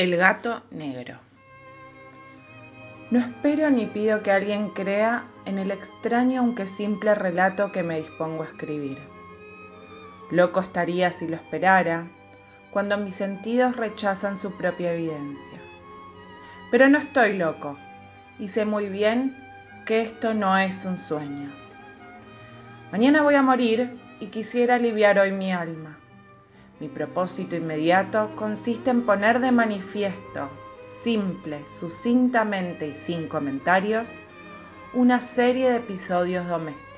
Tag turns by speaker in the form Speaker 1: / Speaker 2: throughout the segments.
Speaker 1: El gato negro. No espero ni pido que alguien crea en el extraño aunque simple relato que me dispongo a escribir. Loco estaría si lo esperara, cuando mis sentidos rechazan su propia evidencia. Pero no estoy loco, y sé muy bien que esto no es un sueño. Mañana voy a morir y quisiera aliviar hoy mi alma. Mi propósito inmediato consiste en poner de manifiesto, simple, sucintamente y sin comentarios, una serie de episodios domésticos.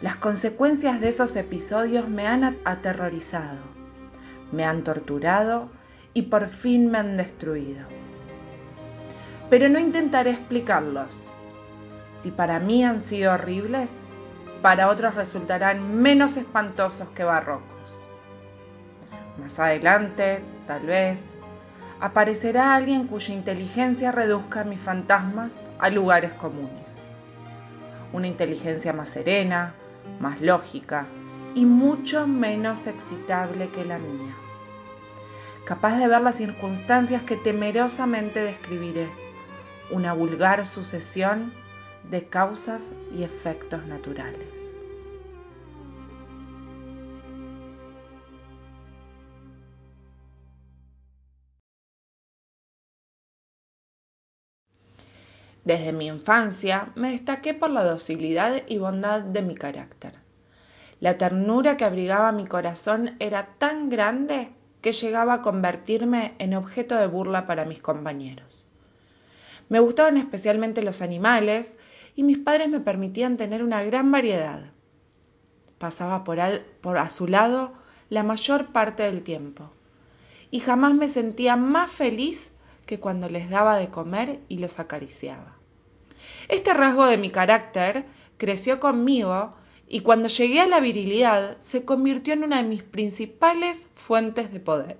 Speaker 1: Las consecuencias de esos episodios me han aterrorizado, me han torturado y por fin me han destruido. Pero no intentaré explicarlos. Si para mí han sido horribles, para otros resultarán menos espantosos que barrocos. Más adelante, tal vez, aparecerá alguien cuya inteligencia reduzca mis fantasmas a lugares comunes. Una inteligencia más serena, más lógica y mucho menos excitable que la mía. Capaz de ver las circunstancias que temerosamente describiré, una vulgar sucesión de causas y efectos naturales. Desde mi infancia me destaqué por la docilidad y bondad de mi carácter. La ternura que abrigaba mi corazón era tan grande que llegaba a convertirme en objeto de burla para mis compañeros. Me gustaban especialmente los animales y mis padres me permitían tener una gran variedad. Pasaba por, por a su lado la mayor parte del tiempo y jamás me sentía más feliz que cuando les daba de comer y los acariciaba. Este rasgo de mi carácter creció conmigo y cuando llegué a la virilidad se convirtió en una de mis principales fuentes de poder.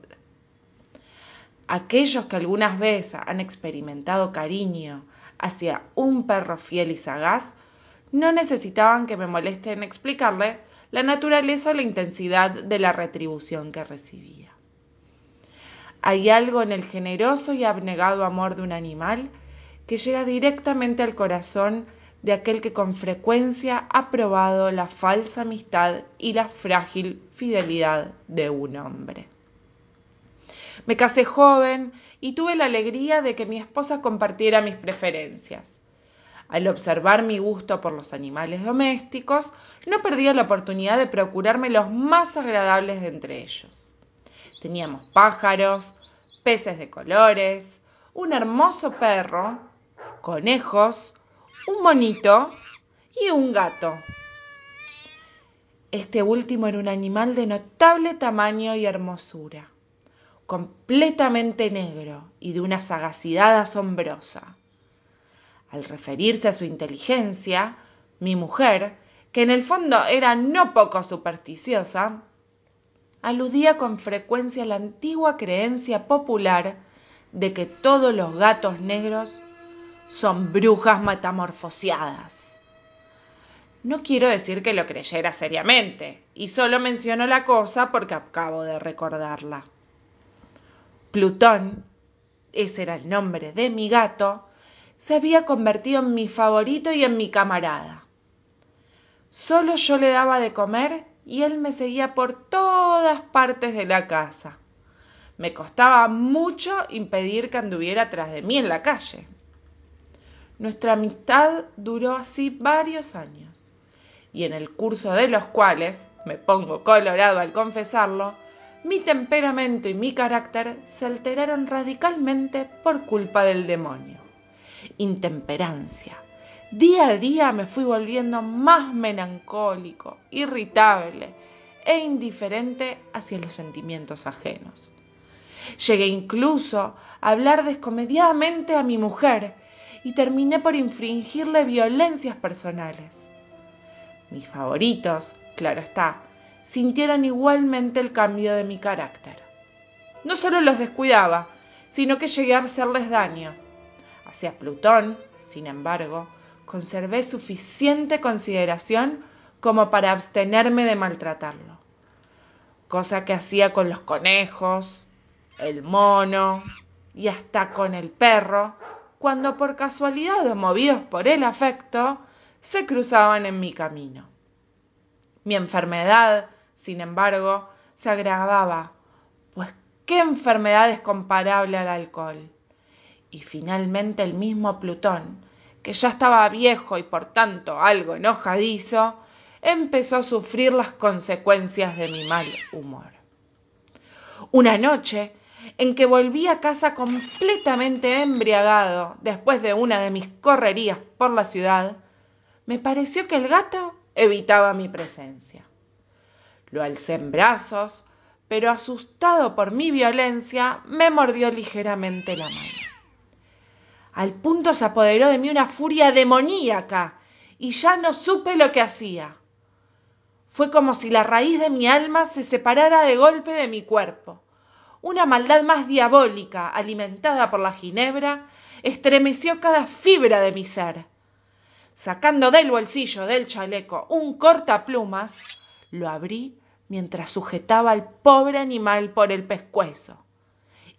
Speaker 1: Aquellos que algunas veces han experimentado cariño hacia un perro fiel y sagaz, no necesitaban que me moleste en explicarle la naturaleza o la intensidad de la retribución que recibía. Hay algo en el generoso y abnegado amor de un animal que llega directamente al corazón de aquel que con frecuencia ha probado la falsa amistad y la frágil fidelidad de un hombre. Me casé joven y tuve la alegría de que mi esposa compartiera mis preferencias. Al observar mi gusto por los animales domésticos, no perdía la oportunidad de procurarme los más agradables de entre ellos. Teníamos pájaros, peces de colores, un hermoso perro, conejos, un monito y un gato. Este último era un animal de notable tamaño y hermosura completamente negro y de una sagacidad asombrosa. Al referirse a su inteligencia, mi mujer, que en el fondo era no poco supersticiosa, aludía con frecuencia a la antigua creencia popular de que todos los gatos negros son brujas metamorfoseadas. No quiero decir que lo creyera seriamente, y solo menciono la cosa porque acabo de recordarla. Plutón, ese era el nombre de mi gato, se había convertido en mi favorito y en mi camarada. Solo yo le daba de comer y él me seguía por todas partes de la casa. Me costaba mucho impedir que anduviera tras de mí en la calle. Nuestra amistad duró así varios años, y en el curso de los cuales, me pongo colorado al confesarlo, mi temperamento y mi carácter se alteraron radicalmente por culpa del demonio. Intemperancia. Día a día me fui volviendo más melancólico, irritable e indiferente hacia los sentimientos ajenos. Llegué incluso a hablar descomediadamente a mi mujer y terminé por infringirle violencias personales. Mis favoritos, claro está, sintieron igualmente el cambio de mi carácter. No solo los descuidaba, sino que llegué a hacerles daño. Hacia Plutón, sin embargo, conservé suficiente consideración como para abstenerme de maltratarlo, cosa que hacía con los conejos, el mono y hasta con el perro, cuando por casualidad o movidos por el afecto, se cruzaban en mi camino. Mi enfermedad, sin embargo, se agravaba, pues qué enfermedad es comparable al alcohol. Y finalmente el mismo Plutón, que ya estaba viejo y por tanto algo enojadizo, empezó a sufrir las consecuencias de mi mal humor. Una noche, en que volví a casa completamente embriagado después de una de mis correrías por la ciudad, me pareció que el gato evitaba mi presencia. Lo alcé en brazos, pero asustado por mi violencia, me mordió ligeramente la mano. Al punto se apoderó de mí una furia demoníaca y ya no supe lo que hacía. Fue como si la raíz de mi alma se separara de golpe de mi cuerpo. Una maldad más diabólica, alimentada por la ginebra, estremeció cada fibra de mi ser. Sacando del bolsillo del chaleco un cortaplumas, lo abrí mientras sujetaba al pobre animal por el pescuezo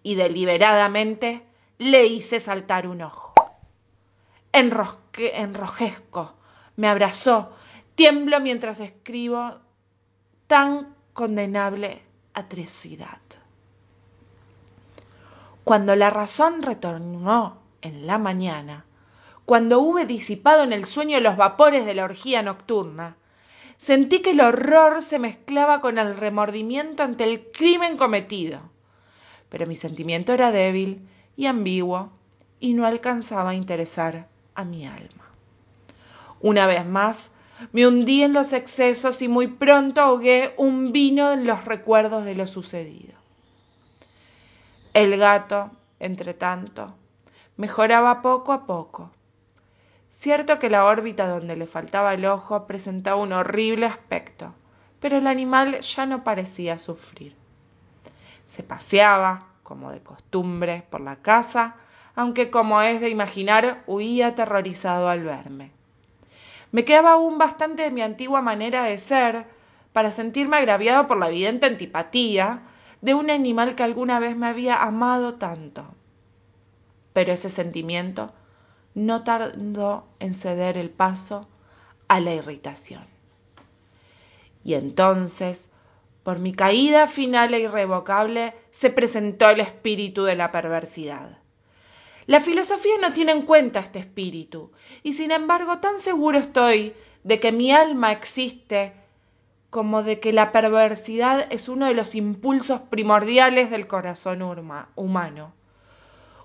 Speaker 1: y deliberadamente le hice saltar un ojo. Enrosque, enrojezco, me abrazó, tiemblo mientras escribo tan condenable atrocidad. Cuando la razón retornó en la mañana, cuando hube disipado en el sueño los vapores de la orgía nocturna, sentí que el horror se mezclaba con el remordimiento ante el crimen cometido. Pero mi sentimiento era débil y ambiguo y no alcanzaba a interesar a mi alma. Una vez más, me hundí en los excesos y muy pronto ahogué un vino en los recuerdos de lo sucedido. El gato, entre tanto, mejoraba poco a poco. Cierto que la órbita donde le faltaba el ojo presentaba un horrible aspecto, pero el animal ya no parecía sufrir. Se paseaba, como de costumbre, por la casa, aunque como es de imaginar, huía aterrorizado al verme. Me quedaba aún bastante de mi antigua manera de ser para sentirme agraviado por la evidente antipatía de un animal que alguna vez me había amado tanto. Pero ese sentimiento no tardó en ceder el paso a la irritación. Y entonces por mi caída final e irrevocable se presentó el espíritu de la perversidad. La filosofía no tiene en cuenta este espíritu, y sin embargo tan seguro estoy de que mi alma existe como de que la perversidad es uno de los impulsos primordiales del corazón humano,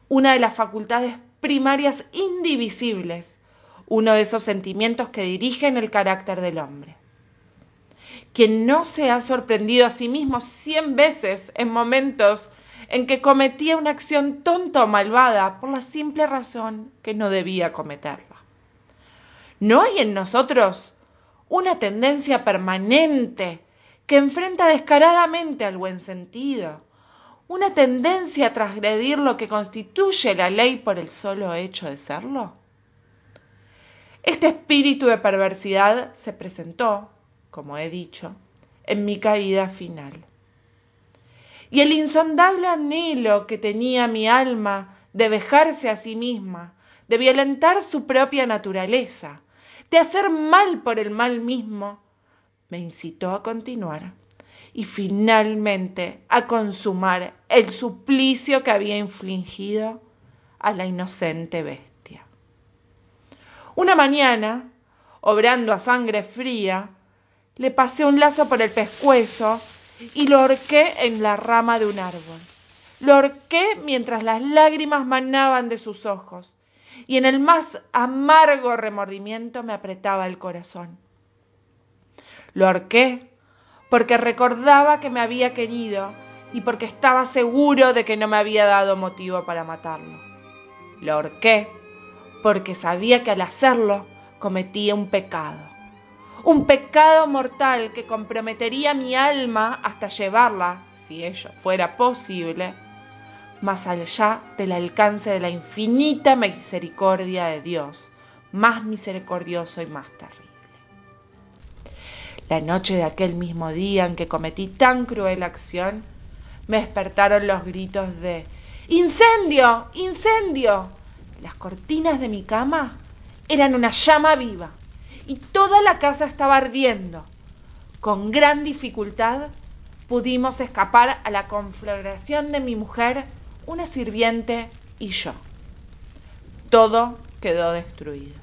Speaker 1: una de las facultades primarias indivisibles, uno de esos sentimientos que dirigen el carácter del hombre quien no se ha sorprendido a sí mismo cien veces en momentos en que cometía una acción tonta o malvada por la simple razón que no debía cometerla. ¿No hay en nosotros una tendencia permanente que enfrenta descaradamente al buen sentido, una tendencia a transgredir lo que constituye la ley por el solo hecho de serlo? Este espíritu de perversidad se presentó, como he dicho, en mi caída final. Y el insondable anhelo que tenía mi alma de vejarse a sí misma, de violentar su propia naturaleza, de hacer mal por el mal mismo, me incitó a continuar y finalmente a consumar el suplicio que había infligido a la inocente bestia. Una mañana, obrando a sangre fría, le pasé un lazo por el pescuezo y lo horqué en la rama de un árbol. Lo horqué mientras las lágrimas manaban de sus ojos y en el más amargo remordimiento me apretaba el corazón. Lo horqué porque recordaba que me había querido y porque estaba seguro de que no me había dado motivo para matarlo. Lo ahorqué porque sabía que al hacerlo cometía un pecado un pecado mortal que comprometería mi alma hasta llevarla, si ello fuera posible, más allá del alcance de la infinita misericordia de Dios, más misericordioso y más terrible. La noche de aquel mismo día en que cometí tan cruel acción, me despertaron los gritos de ¡Incendio! ¡Incendio! Las cortinas de mi cama eran una llama viva y toda la casa estaba ardiendo. Con gran dificultad pudimos escapar a la conflagración de mi mujer, una sirviente y yo. Todo quedó destruido.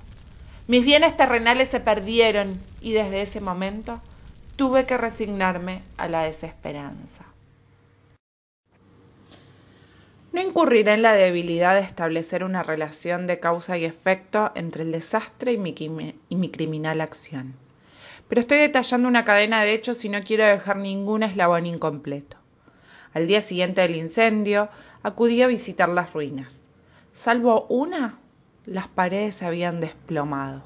Speaker 1: Mis bienes terrenales se perdieron y desde ese momento tuve que resignarme a la desesperanza. No incurriré en la debilidad de establecer una relación de causa y efecto entre el desastre y mi, y mi, criminal acción. Pero estoy detallando una cadena de hechos y no quiero dejar ningún eslabón incompleto. Al día siguiente del incendio, acudí a visitar las ruinas. Salvo una, las paredes se habían desplomado.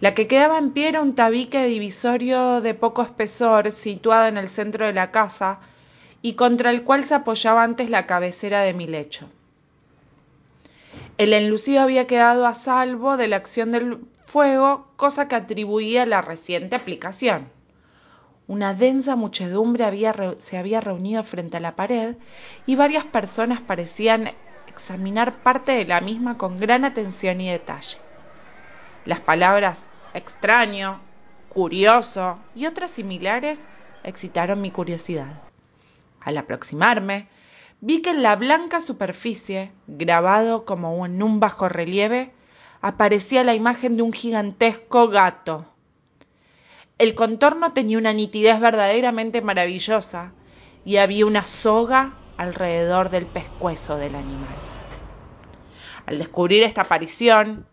Speaker 1: La que quedaba en pie era un tabique divisorio de poco espesor situado en el centro de la casa y contra el cual se apoyaba antes la cabecera de mi lecho. El enlucido había quedado a salvo de la acción del fuego, cosa que atribuía a la reciente aplicación. Una densa muchedumbre se había reunido frente a la pared y varias personas parecían examinar parte de la misma con gran atención y detalle. Las palabras extraño, curioso y otras similares excitaron mi curiosidad. Al aproximarme, vi que en la blanca superficie, grabado como en un bajo relieve, aparecía la imagen de un gigantesco gato. El contorno tenía una nitidez verdaderamente maravillosa y había una soga alrededor del pescuezo del animal. Al descubrir esta aparición,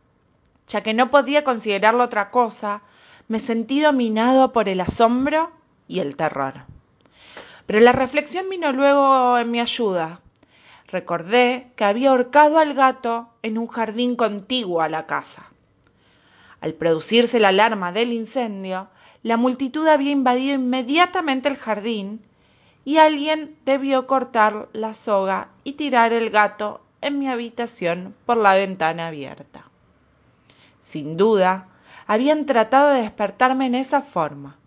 Speaker 1: ya que no podía considerarlo otra cosa, me sentí dominado por el asombro y el terror. Pero la reflexión vino luego en mi ayuda. Recordé que había ahorcado al gato en un jardín contiguo a la casa. Al producirse la alarma del incendio, la multitud había invadido inmediatamente el jardín y alguien debió cortar la soga y tirar el gato en mi habitación por la ventana abierta. Sin duda, habían tratado de despertarme en esa forma.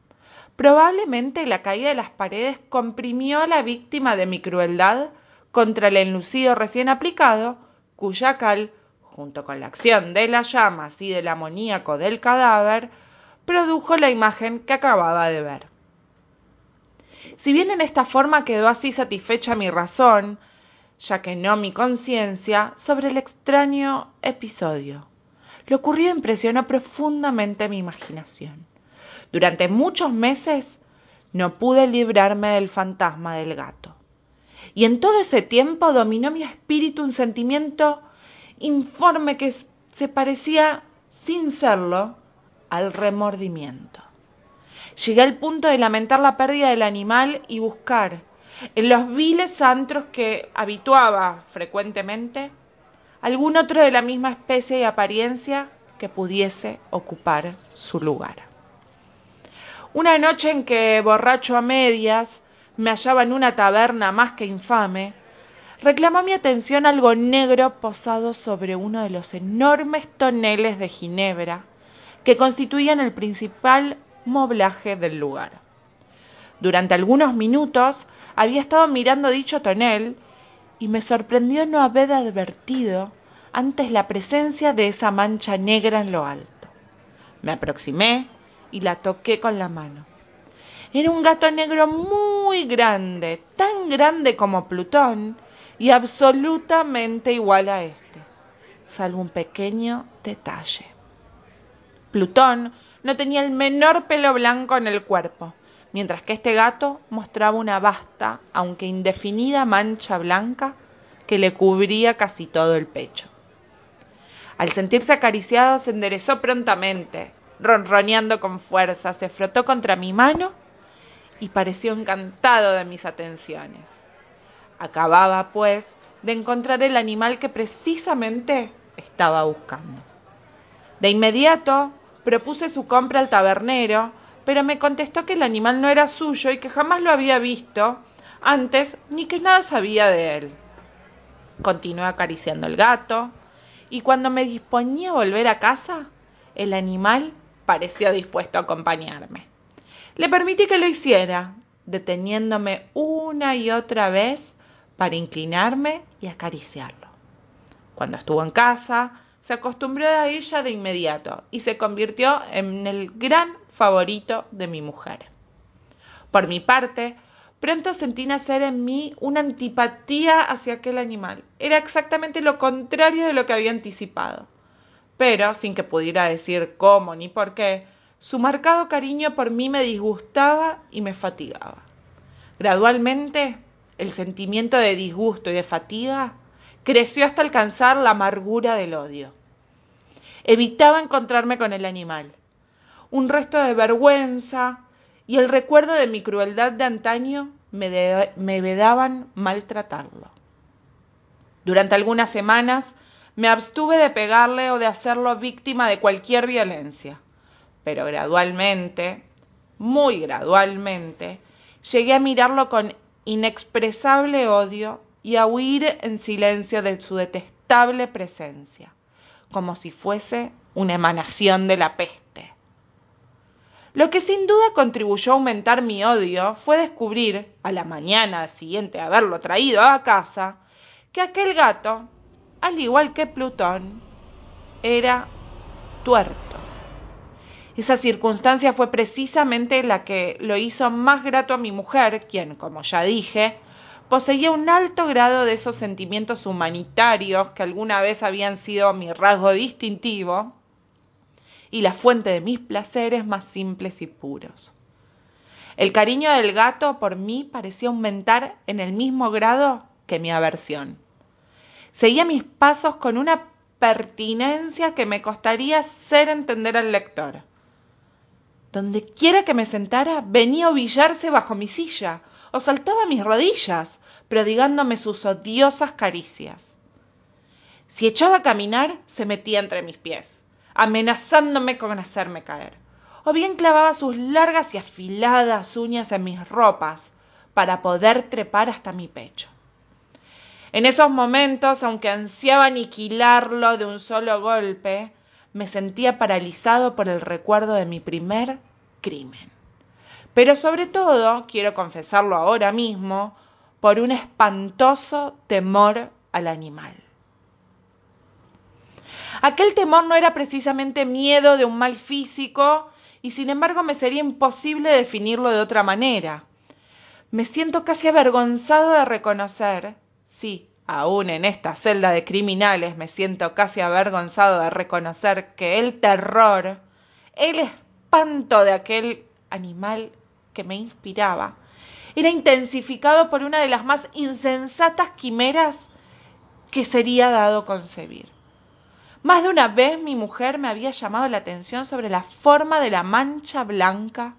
Speaker 1: Probablemente la caída de las paredes comprimió a la víctima de mi crueldad contra el enlucido recién aplicado, cuya cal, junto con la acción de las llamas y del amoníaco del cadáver, produjo la imagen que acababa de ver. Si bien en esta forma quedó así satisfecha mi razón, ya que no mi conciencia, sobre el extraño episodio. Lo ocurrido impresionó profundamente mi imaginación. Durante muchos meses no pude librarme del fantasma del gato. Y en todo ese tiempo dominó mi espíritu un sentimiento informe que se parecía, sin serlo, al remordimiento. Llegué al punto de lamentar la pérdida del animal y buscar, en los viles antros que habituaba frecuentemente, algún otro de la misma especie y apariencia que pudiese ocupar su lugar. Una noche en que, borracho a medias, me hallaba en una taberna más que infame, reclamó mi atención algo negro posado sobre uno de los enormes toneles de ginebra que constituían el principal moblaje del lugar. Durante algunos minutos había estado mirando dicho tonel y me sorprendió no haber advertido antes la presencia de esa mancha negra en lo alto. Me aproximé y la toqué con la mano. Era un gato negro muy grande, tan grande como Plutón y absolutamente igual a este, salvo un pequeño detalle. Plutón no tenía el menor pelo blanco en el cuerpo, mientras que este gato mostraba una vasta, aunque indefinida mancha blanca que le cubría casi todo el pecho. Al sentirse acariciado se enderezó prontamente, ronroneando con fuerza, se frotó contra mi mano y pareció encantado de mis atenciones. Acababa, pues, de encontrar el animal que precisamente estaba buscando. De inmediato propuse su compra al tabernero, pero me contestó que el animal no era suyo y que jamás lo había visto antes ni que nada sabía de él. Continué acariciando el gato y cuando me disponía a volver a casa, el animal pareció dispuesto a acompañarme. Le permití que lo hiciera, deteniéndome una y otra vez para inclinarme y acariciarlo. Cuando estuvo en casa, se acostumbró a ella de inmediato y se convirtió en el gran favorito de mi mujer. Por mi parte, pronto sentí nacer en mí una antipatía hacia aquel animal. Era exactamente lo contrario de lo que había anticipado. Pero, sin que pudiera decir cómo ni por qué, su marcado cariño por mí me disgustaba y me fatigaba. Gradualmente, el sentimiento de disgusto y de fatiga creció hasta alcanzar la amargura del odio. Evitaba encontrarme con el animal. Un resto de vergüenza y el recuerdo de mi crueldad de antaño me, vedaban maltratarlo. Durante algunas semanas me abstuve de pegarle o de hacerlo víctima de cualquier violencia, pero gradualmente, muy gradualmente, llegué a mirarlo con inexpresable odio y a huir en silencio de su detestable presencia, como si fuese una emanación de la peste. Lo que sin duda contribuyó a aumentar mi odio fue descubrir, a la mañana siguiente de haberlo traído a casa, que aquel gato, al igual que Plutón, era tuerto. Esa circunstancia fue precisamente la que lo hizo más grato a mi mujer, quien, como ya dije, poseía un alto grado de esos sentimientos humanitarios que alguna vez habían sido mi rasgo distintivo y la fuente de mis placeres más simples y puros. El cariño del gato por mí parecía aumentar en el mismo grado que mi aversión. Seguía mis pasos con una pertinencia que me costaría hacer entender al lector. Donde quiera que me sentara, venía a ovillarse bajo mi silla o saltaba a mis rodillas, prodigándome sus odiosas caricias. Si echaba a caminar, se metía entre mis pies, amenazándome con hacerme caer, o bien clavaba sus largas y afiladas uñas en mis ropas para poder trepar hasta mi pecho. En esos momentos, aunque ansiaba aniquilarlo de un solo golpe, me sentía paralizado por el recuerdo de mi primer crimen. Pero sobre todo, quiero confesarlo ahora mismo, por un espantoso temor al animal. Aquel temor no era precisamente miedo de un mal físico y sin embargo me sería imposible definirlo de otra manera. Me siento casi avergonzado de reconocer, sí, aún en esta celda de criminales me siento casi avergonzado de reconocer que el terror, el espanto de aquel animal que me inspiraba, era intensificado por una de las más insensatas quimeras que sería dado concebir. Más de una vez mi mujer me había llamado la atención sobre la forma de la mancha blanca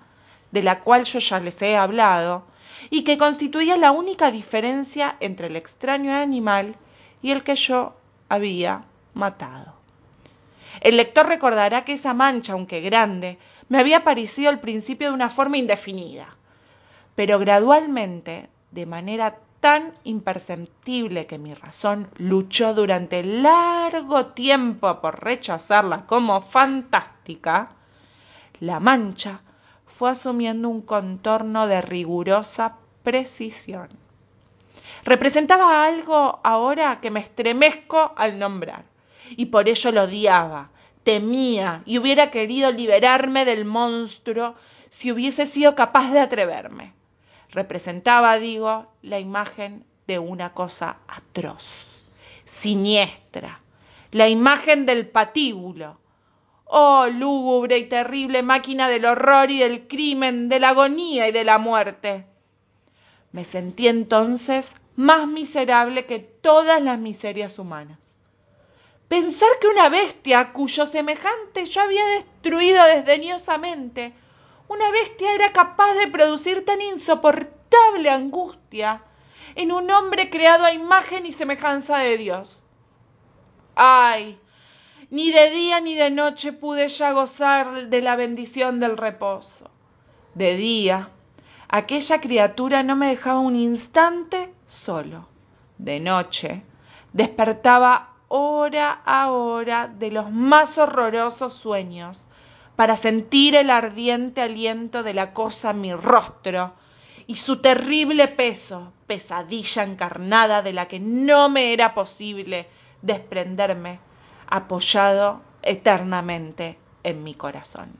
Speaker 1: de la cual yo ya les he hablado y que constituía la única diferencia entre el extraño animal y el que yo había matado. El lector recordará que esa mancha, aunque grande, me había parecido al principio de una forma indefinida, pero gradualmente, de manera tan imperceptible que mi razón luchó durante largo tiempo por rechazarla como fantástica, la mancha fue asumiendo un contorno de rigurosa precisión. Representaba algo ahora que me estremezco al nombrar, y por ello lo odiaba, temía y hubiera querido liberarme del monstruo si hubiese sido capaz de atreverme. Representaba, digo, la imagen de una cosa atroz, siniestra, la imagen del patíbulo. Oh, lúgubre y terrible máquina del horror y del crimen, de la agonía y de la muerte. Me sentí entonces más miserable que todas las miserias humanas. Pensar que una bestia cuyo semejante yo había destruido desdeñosamente, una bestia era capaz de producir tan insoportable angustia en un hombre creado a imagen y semejanza de Dios. Ay, ni de día ni de noche pude ya gozar de la bendición del reposo. De día, aquella criatura no me dejaba un instante solo. De noche, despertaba hora a hora de los más horrorosos sueños para sentir el ardiente aliento de la cosa en mi rostro y su terrible peso, pesadilla encarnada de la que no me era posible desprenderme, apoyado eternamente en mi corazón.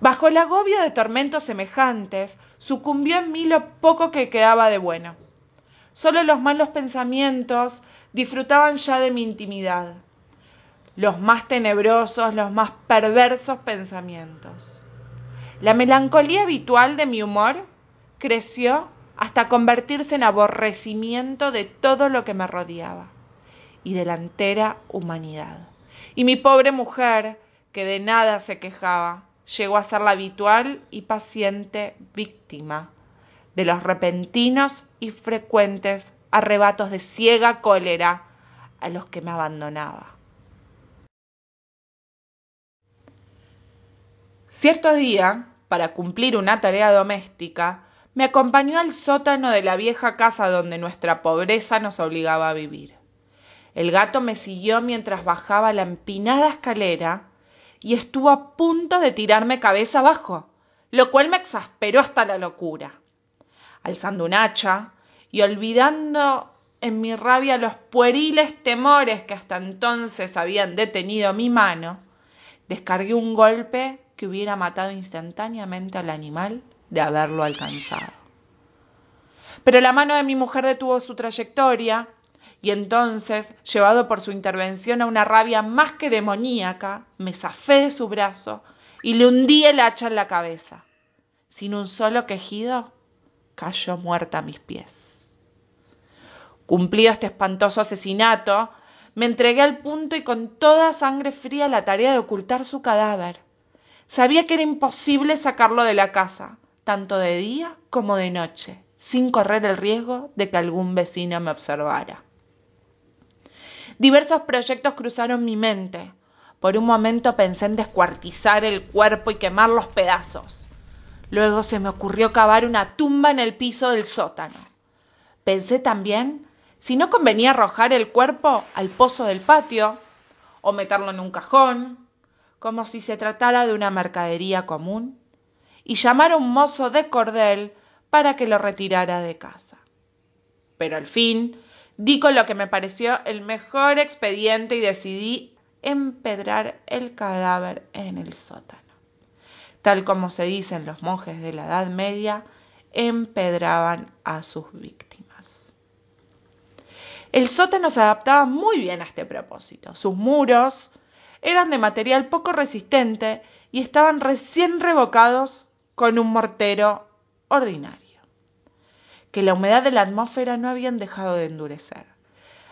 Speaker 1: Bajo el agobio de tormentos semejantes, sucumbió en mí lo poco que quedaba de bueno. Solo los malos pensamientos disfrutaban ya de mi intimidad, los más tenebrosos, los más perversos pensamientos. La melancolía habitual de mi humor creció hasta convertirse en aborrecimiento de todo lo que me rodeaba y de la entera humanidad. Y mi pobre mujer, que de nada se quejaba, llegó a ser la habitual y paciente víctima de los repentinos y frecuentes arrebatos de ciega cólera a los que me abandonaba. Cierto día, para cumplir una tarea doméstica, me acompañó al sótano de la vieja casa donde nuestra pobreza nos obligaba a vivir. El gato me siguió mientras bajaba la empinada escalera y estuvo a punto de tirarme cabeza abajo, lo cual me exasperó hasta la locura. Alzando un hacha y olvidando en mi rabia los pueriles temores que hasta entonces habían detenido mi mano, descargué un golpe que hubiera matado instantáneamente al animal de haberlo alcanzado. Pero la mano de mi mujer detuvo su trayectoria y entonces, llevado por su intervención a una rabia más que demoníaca, me zafé de su brazo y le hundí el hacha en la cabeza. Sin un solo quejido, cayó muerta a mis pies. Cumplido este espantoso asesinato, me entregué al punto y con toda sangre fría la tarea de ocultar su cadáver. Sabía que era imposible sacarlo de la casa, tanto de día como de noche, sin correr el riesgo de que algún vecino me observara. Diversos proyectos cruzaron mi mente. Por un momento pensé en descuartizar el cuerpo y quemar los pedazos. Luego se me ocurrió cavar una tumba en el piso del sótano. Pensé también si no convenía arrojar el cuerpo al pozo del patio o meterlo en un cajón, como si se tratara de una mercadería común, y llamar a un mozo de cordel para que lo retirara de casa. Pero al fin Di con lo que me pareció el mejor expediente y decidí empedrar el cadáver en el sótano. Tal como se dicen los monjes de la Edad Media, empedraban a sus víctimas. El sótano se adaptaba muy bien a este propósito. Sus muros eran de material poco resistente y estaban recién revocados con un mortero ordinario que la humedad de la atmósfera no habían dejado de endurecer.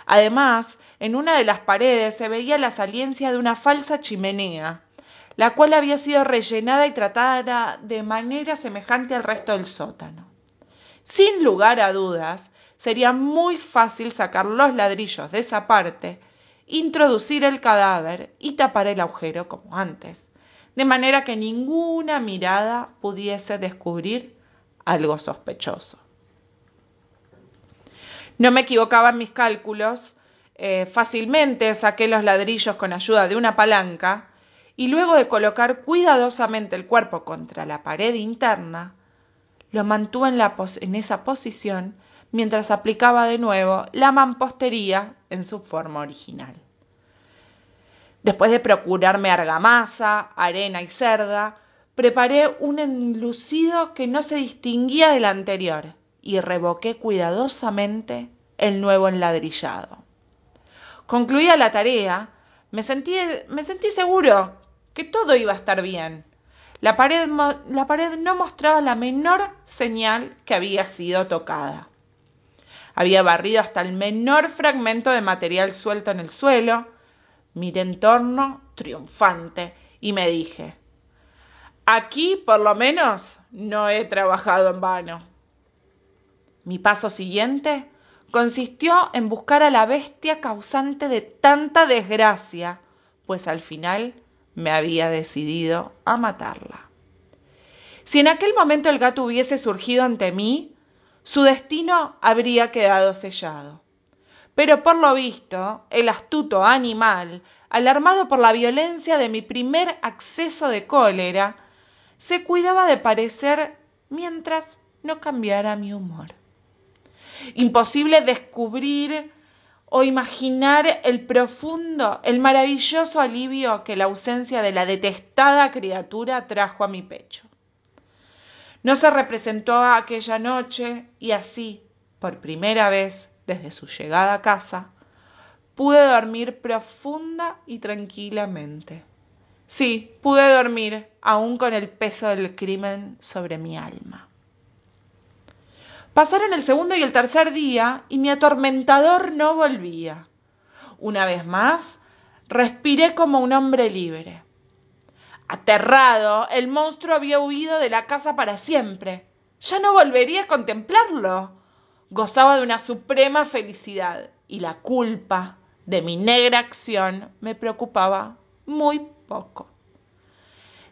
Speaker 1: Además, en una de las paredes se veía la saliencia de una falsa chimenea, la cual había sido rellenada y tratada de manera semejante al resto del sótano. Sin lugar a dudas, sería muy fácil sacar los ladrillos de esa parte, introducir el cadáver y tapar el agujero como antes, de manera que ninguna mirada pudiese descubrir algo sospechoso. No me equivocaba en mis cálculos, eh, fácilmente saqué los ladrillos con ayuda de una palanca y luego de colocar cuidadosamente el cuerpo contra la pared interna, lo mantuve en, en esa posición mientras aplicaba de nuevo la mampostería en su forma original. Después de procurarme argamasa, arena y cerda, preparé un enlucido que no se distinguía del anterior y revoqué cuidadosamente el nuevo enladrillado. Concluida la tarea, me sentí, seguro que todo iba a estar bien. La pared no mostraba la menor señal que había sido tocada. Había barrido hasta el menor fragmento de material suelto en el suelo. Miré en torno, triunfante, y me dije, aquí por lo menos no he trabajado en vano. Mi paso siguiente consistió en buscar a la bestia causante de tanta desgracia, pues al final me había decidido a matarla. Si en aquel momento el gato hubiese surgido ante mí, su destino habría quedado sellado. Pero por lo visto, el astuto animal, alarmado por la violencia de mi primer acceso de cólera, se cuidaba de parecer mientras no cambiara mi humor. Imposible descubrir o imaginar el profundo, el maravilloso alivio que la ausencia de la detestada criatura trajo a mi pecho. No se representó aquella noche y así, por primera vez desde su llegada a casa, pude dormir profunda y tranquilamente. Sí, pude dormir aún con el peso del crimen sobre mi alma. Pasaron el segundo y el tercer día y mi atormentador no volvía. Una vez más, respiré como un hombre libre. Aterrado, el monstruo había huido de la casa para siempre. Ya no volvería a contemplarlo. Gozaba de una suprema felicidad y la culpa de mi negra acción me preocupaba muy poco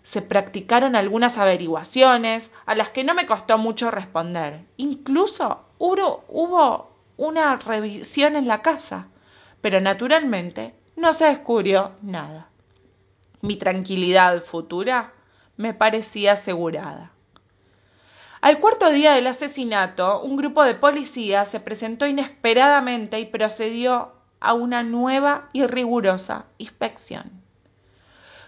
Speaker 1: se practicaron algunas averiguaciones a las que no me costó mucho responder. Incluso hubo, hubo una revisión en la casa, pero naturalmente no se descubrió nada. Mi tranquilidad futura me parecía asegurada. Al cuarto día del asesinato, un grupo de policías se presentó inesperadamente y procedió a una nueva y rigurosa inspección.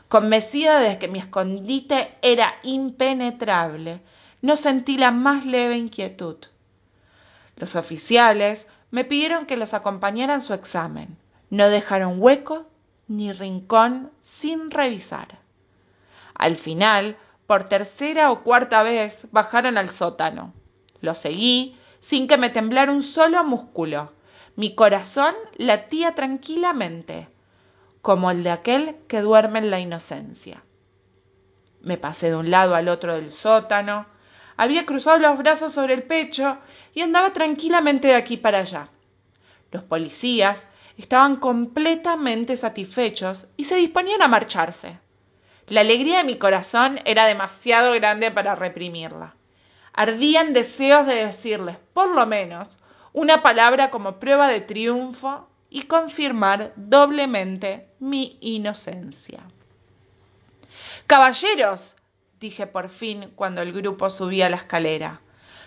Speaker 1: Convencida de que mi escondite era impenetrable, no sentí la más leve inquietud. Los oficiales me pidieron que los acompañara en su examen. No dejaron hueco ni rincón sin revisar. Al final, por tercera o cuarta vez, bajaron al sótano. Lo seguí sin que me temblara un solo músculo. Mi corazón latía tranquilamente como el de aquel que duerme en la inocencia. Me pasé de un lado al otro del sótano, había cruzado los brazos sobre el pecho y andaba tranquilamente de aquí para allá. Los policías estaban completamente satisfechos y se disponían a marcharse. La alegría de mi corazón era demasiado grande para reprimirla. Ardían deseos de decirles, por lo menos, una palabra como prueba de triunfo y confirmar doblemente mi inocencia. Caballeros, dije por fin cuando el grupo subía la escalera,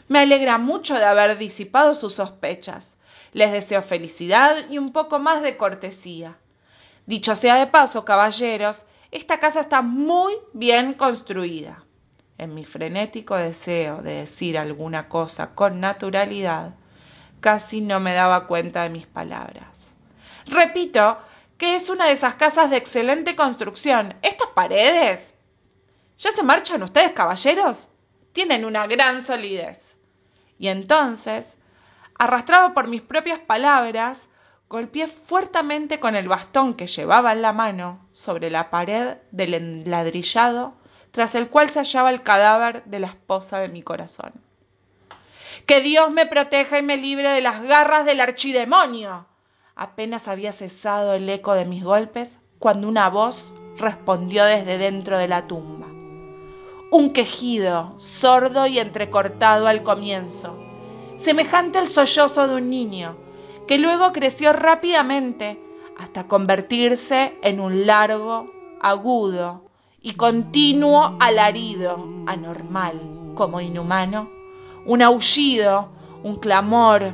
Speaker 1: me alegra mucho de haber disipado sus sospechas. Les deseo felicidad y un poco más de cortesía. Dicho sea de paso, caballeros, esta casa está muy bien construida. En mi frenético deseo de decir alguna cosa con naturalidad, casi no me daba cuenta de mis palabras. Repito que es una de esas casas de excelente construcción. Estas paredes. ¿Ya se marchan ustedes, caballeros? Tienen una gran solidez. Y entonces, arrastrado por mis propias palabras, golpeé fuertemente con el bastón que llevaba en la mano sobre la pared del enladrillado tras el cual se hallaba el cadáver de la esposa de mi corazón. Que Dios me proteja y me libre de las garras del archidemonio, Apenas había cesado el eco de mis golpes cuando una voz respondió desde dentro de la tumba. Un quejido, sordo y entrecortado al comienzo, semejante al sollozo de un niño, que luego creció rápidamente hasta convertirse en un largo, agudo y continuo alarido, anormal como inhumano, un aullido, un clamor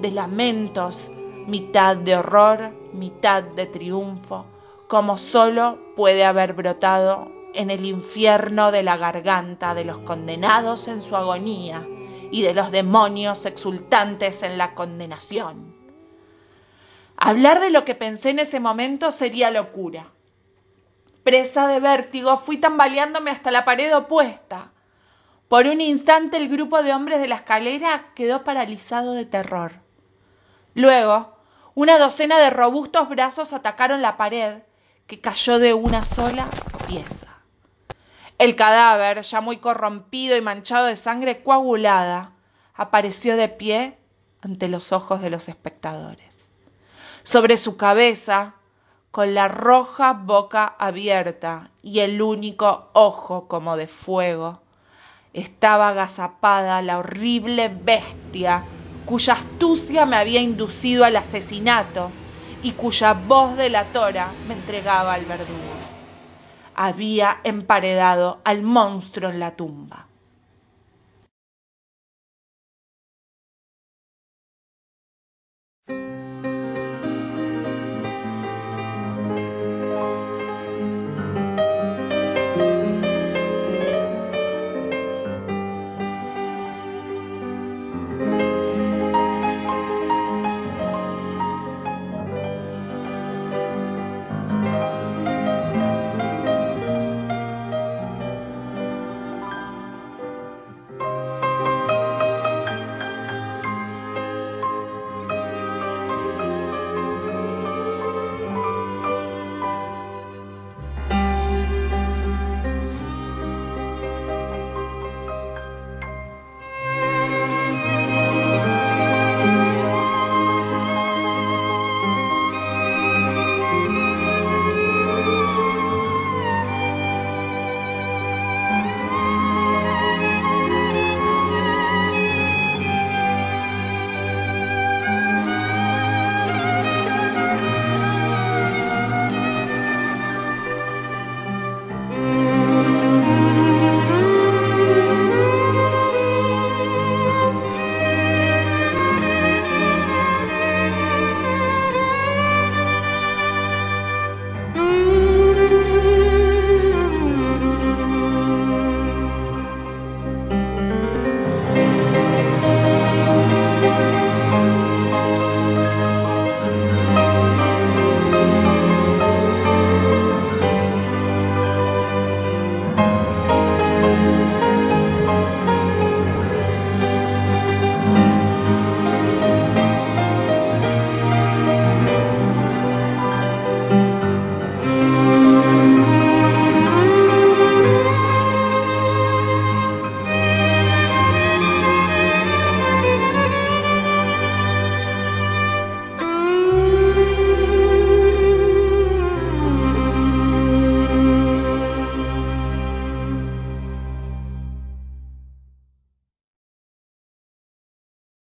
Speaker 1: de lamentos mitad de horror, mitad de triunfo, como solo puede haber brotado en el infierno de la garganta de los condenados en su agonía y de los demonios exultantes en la condenación. Hablar de lo que pensé en ese momento sería locura. Presa de vértigo, fui tambaleándome hasta la pared opuesta. Por un instante el grupo de hombres de la escalera quedó paralizado de terror. Luego, una docena de robustos brazos atacaron la pared, que cayó de una sola pieza. El cadáver, ya muy corrompido y manchado de sangre coagulada, apareció de pie ante los ojos de los espectadores. Sobre su cabeza, con la roja boca abierta y el único ojo como de fuego, estaba agazapada la horrible bestia cuya astucia me había inducido al asesinato y cuya voz delatora me entregaba al verdugo. Había emparedado al monstruo en la tumba.